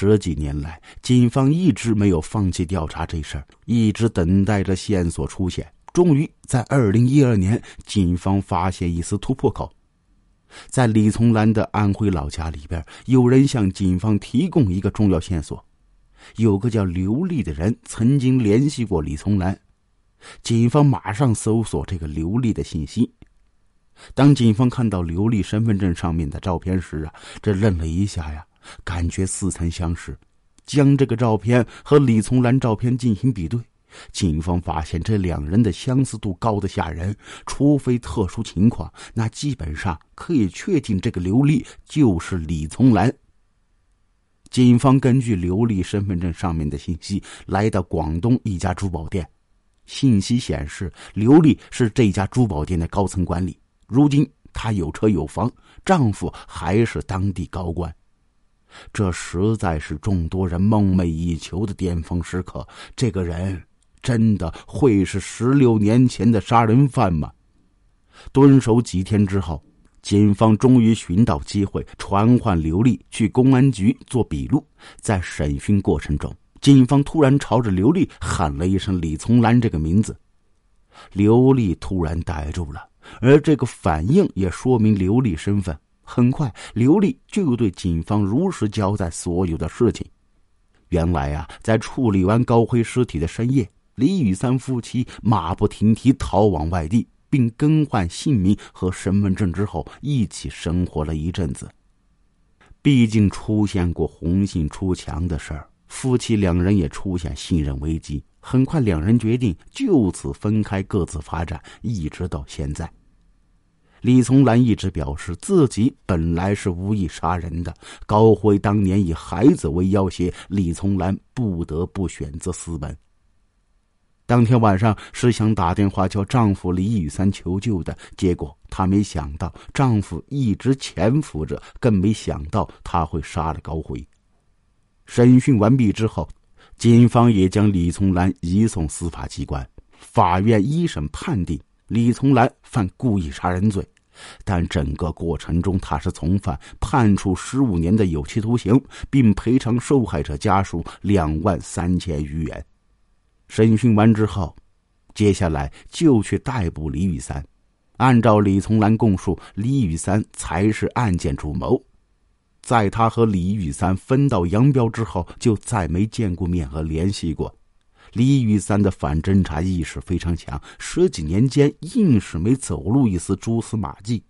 十几年来，警方一直没有放弃调查这事儿，一直等待着线索出现。终于在二零一二年，警方发现一丝突破口。在李从兰的安徽老家里边，有人向警方提供一个重要线索：有个叫刘丽的人曾经联系过李从兰。警方马上搜索这个刘丽的信息。当警方看到刘丽身份证上面的照片时啊，这愣了一下呀，感觉似曾相识。将这个照片和李从兰照片进行比对。警方发现这两人的相似度高的吓人，除非特殊情况，那基本上可以确定这个刘丽就是李从兰。警方根据刘丽身份证上面的信息，来到广东一家珠宝店，信息显示刘丽是这家珠宝店的高层管理，如今她有车有房，丈夫还是当地高官，这实在是众多人梦寐以求的巅峰时刻。这个人。真的会是十六年前的杀人犯吗？蹲守几天之后，警方终于寻到机会传唤刘丽去公安局做笔录。在审讯过程中，警方突然朝着刘丽喊了一声“李从兰”这个名字，刘丽突然呆住了，而这个反应也说明刘丽身份。很快，刘丽就对警方如实交代所有的事情。原来啊，在处理完高辉尸体的深夜。李雨三夫妻马不停蹄逃往外地，并更换姓名和身份证之后，一起生活了一阵子。毕竟出现过红杏出墙的事儿，夫妻两人也出现信任危机。很快，两人决定就此分开，各自发展，一直到现在。李从兰一直表示自己本来是无意杀人的，高辉当年以孩子为要挟，李从兰不得不选择私奔。当天晚上是想打电话叫丈夫李雨三求救的，结果她没想到丈夫一直潜伏着，更没想到他会杀了高辉。审讯完毕之后，警方也将李从兰移送司法机关。法院一审判定李从兰犯故意杀人罪，但整个过程中他是从犯，判处十五年的有期徒刑，并赔偿受害者家属两万三千余元。审讯完之后，接下来就去逮捕李雨三。按照李从兰供述，李雨三才是案件主谋。在他和李雨三分道扬镳之后，就再没见过面和联系过。李雨三的反侦查意识非常强，十几年间硬是没走露一丝蛛丝马迹。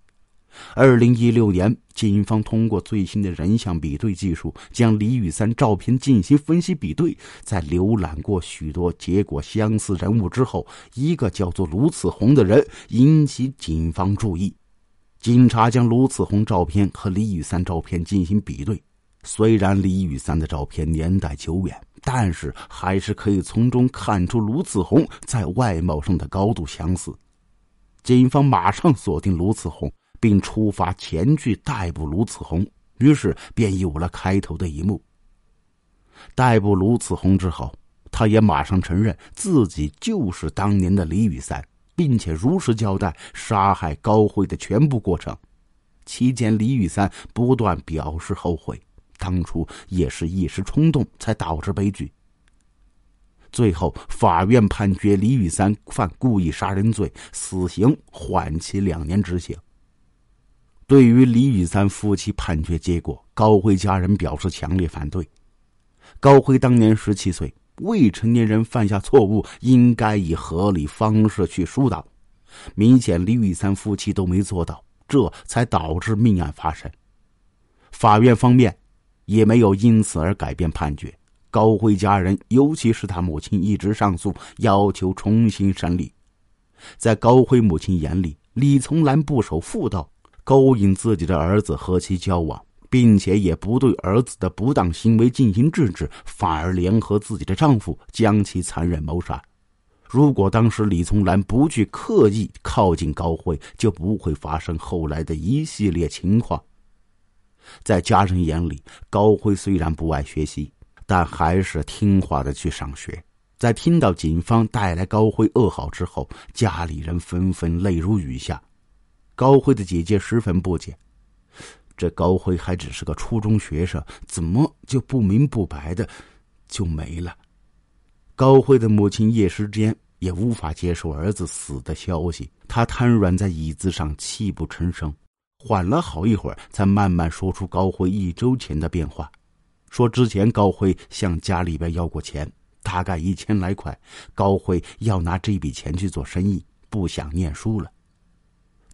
二零一六年，警方通过最新的人像比对技术，将李雨三照片进行分析比对。在浏览过许多结果相似人物之后，一个叫做卢次红的人引起警方注意。警察将卢次红照片和李雨三照片进行比对，虽然李雨三的照片年代久远，但是还是可以从中看出卢子红在外貌上的高度相似。警方马上锁定卢子红。并出发前去逮捕卢子红，于是便有了开头的一幕。逮捕卢子红之后，他也马上承认自己就是当年的李雨三，并且如实交代杀害高辉的全部过程。期间，李雨三不断表示后悔，当初也是一时冲动才导致悲剧。最后，法院判决李雨三犯故意杀人罪，死刑缓期两年执行。对于李雨三夫妻判决结果，高辉家人表示强烈反对。高辉当年十七岁，未成年人犯下错误，应该以合理方式去疏导。明显李雨三夫妻都没做到，这才导致命案发生。法院方面也没有因此而改变判决。高辉家人，尤其是他母亲，一直上诉，要求重新审理。在高辉母亲眼里，李从兰不守妇道。勾引自己的儿子和其交往，并且也不对儿子的不当行为进行制止，反而联合自己的丈夫将其残忍谋杀。如果当时李从兰不去刻意靠近高辉，就不会发生后来的一系列情况。在家人眼里，高辉虽然不爱学习，但还是听话的去上学。在听到警方带来高辉噩耗之后，家里人纷纷泪如雨下。高辉的姐姐十分不解，这高辉还只是个初中学生，怎么就不明不白的就没了？高辉的母亲叶时间也无法接受儿子死的消息，他瘫软在椅子上，泣不成声。缓了好一会儿，才慢慢说出高辉一周前的变化，说之前高辉向家里边要过钱，大概一千来块，高辉要拿这笔钱去做生意，不想念书了。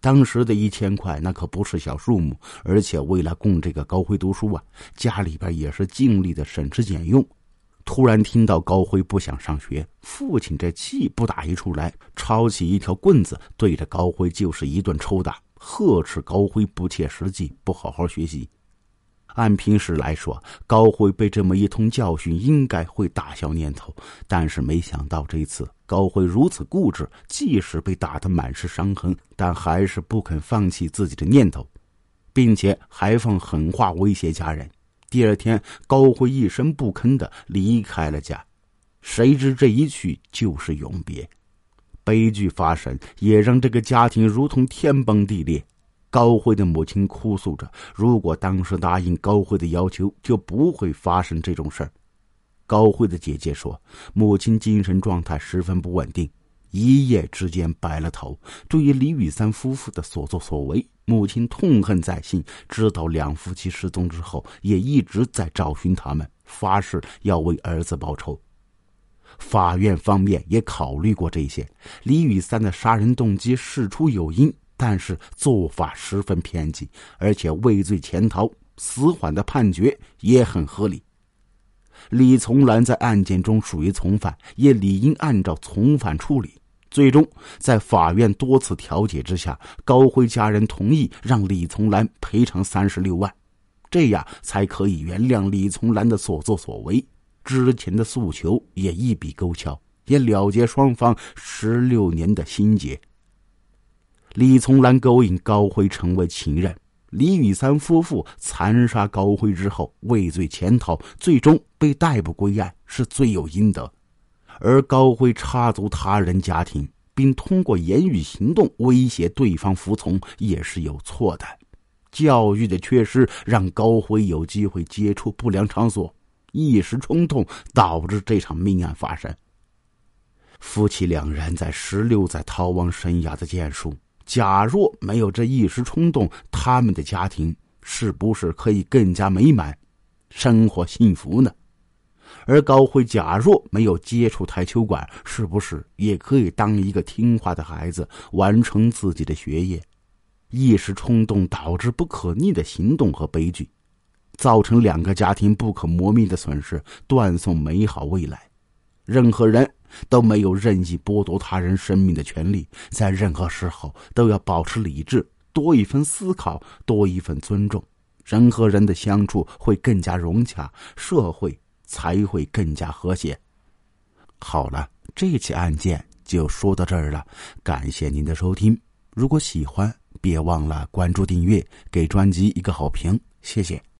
当时的一千块，那可不是小数目，而且为了供这个高辉读书啊，家里边也是尽力的省吃俭用。突然听到高辉不想上学，父亲这气不打一处来，抄起一条棍子，对着高辉就是一顿抽打，呵斥高辉不切实际，不好好学习。按平时来说，高辉被这么一通教训，应该会打消念头。但是没想到这一次高辉如此固执，即使被打得满是伤痕，但还是不肯放弃自己的念头，并且还放狠话威胁家人。第二天，高辉一声不吭的离开了家。谁知这一去就是永别，悲剧发生，也让这个家庭如同天崩地裂。高辉的母亲哭诉着：“如果当时答应高辉的要求，就不会发生这种事儿。”高辉的姐姐说：“母亲精神状态十分不稳定，一夜之间白了头。对于李雨三夫妇的所作所为，母亲痛恨在心。知道两夫妻失踪之后，也一直在找寻他们，发誓要为儿子报仇。法院方面也考虑过这些，李雨三的杀人动机事出有因。”但是做法十分偏激，而且畏罪潜逃，死缓的判决也很合理。李从兰在案件中属于从犯，也理应按照从犯处理。最终，在法院多次调解之下，高辉家人同意让李从兰赔偿三十六万，这样才可以原谅李从兰的所作所为。之前的诉求也一笔勾销，也了结双方十六年的心结。李从兰勾引高辉成为情人，李雨三夫妇残杀高辉之后畏罪潜逃，最终被逮捕归案，是罪有应得。而高辉插足他人家庭，并通过言语行动威胁对方服从，也是有错的。教育的缺失让高辉有机会接触不良场所，一时冲动导致这场命案发生。夫妻两人在十六载逃亡生涯的建树。假若没有这一时冲动，他们的家庭是不是可以更加美满，生活幸福呢？而高辉假若没有接触台球馆，是不是也可以当一个听话的孩子，完成自己的学业？一时冲动导致不可逆的行动和悲剧，造成两个家庭不可磨灭的损失，断送美好未来。任何人。都没有任意剥夺他人生命的权利，在任何时候都要保持理智，多一份思考，多一份尊重，人和人的相处会更加融洽，社会才会更加和谐。好了，这起案件就说到这儿了，感谢您的收听。如果喜欢，别忘了关注、订阅，给专辑一个好评，谢谢。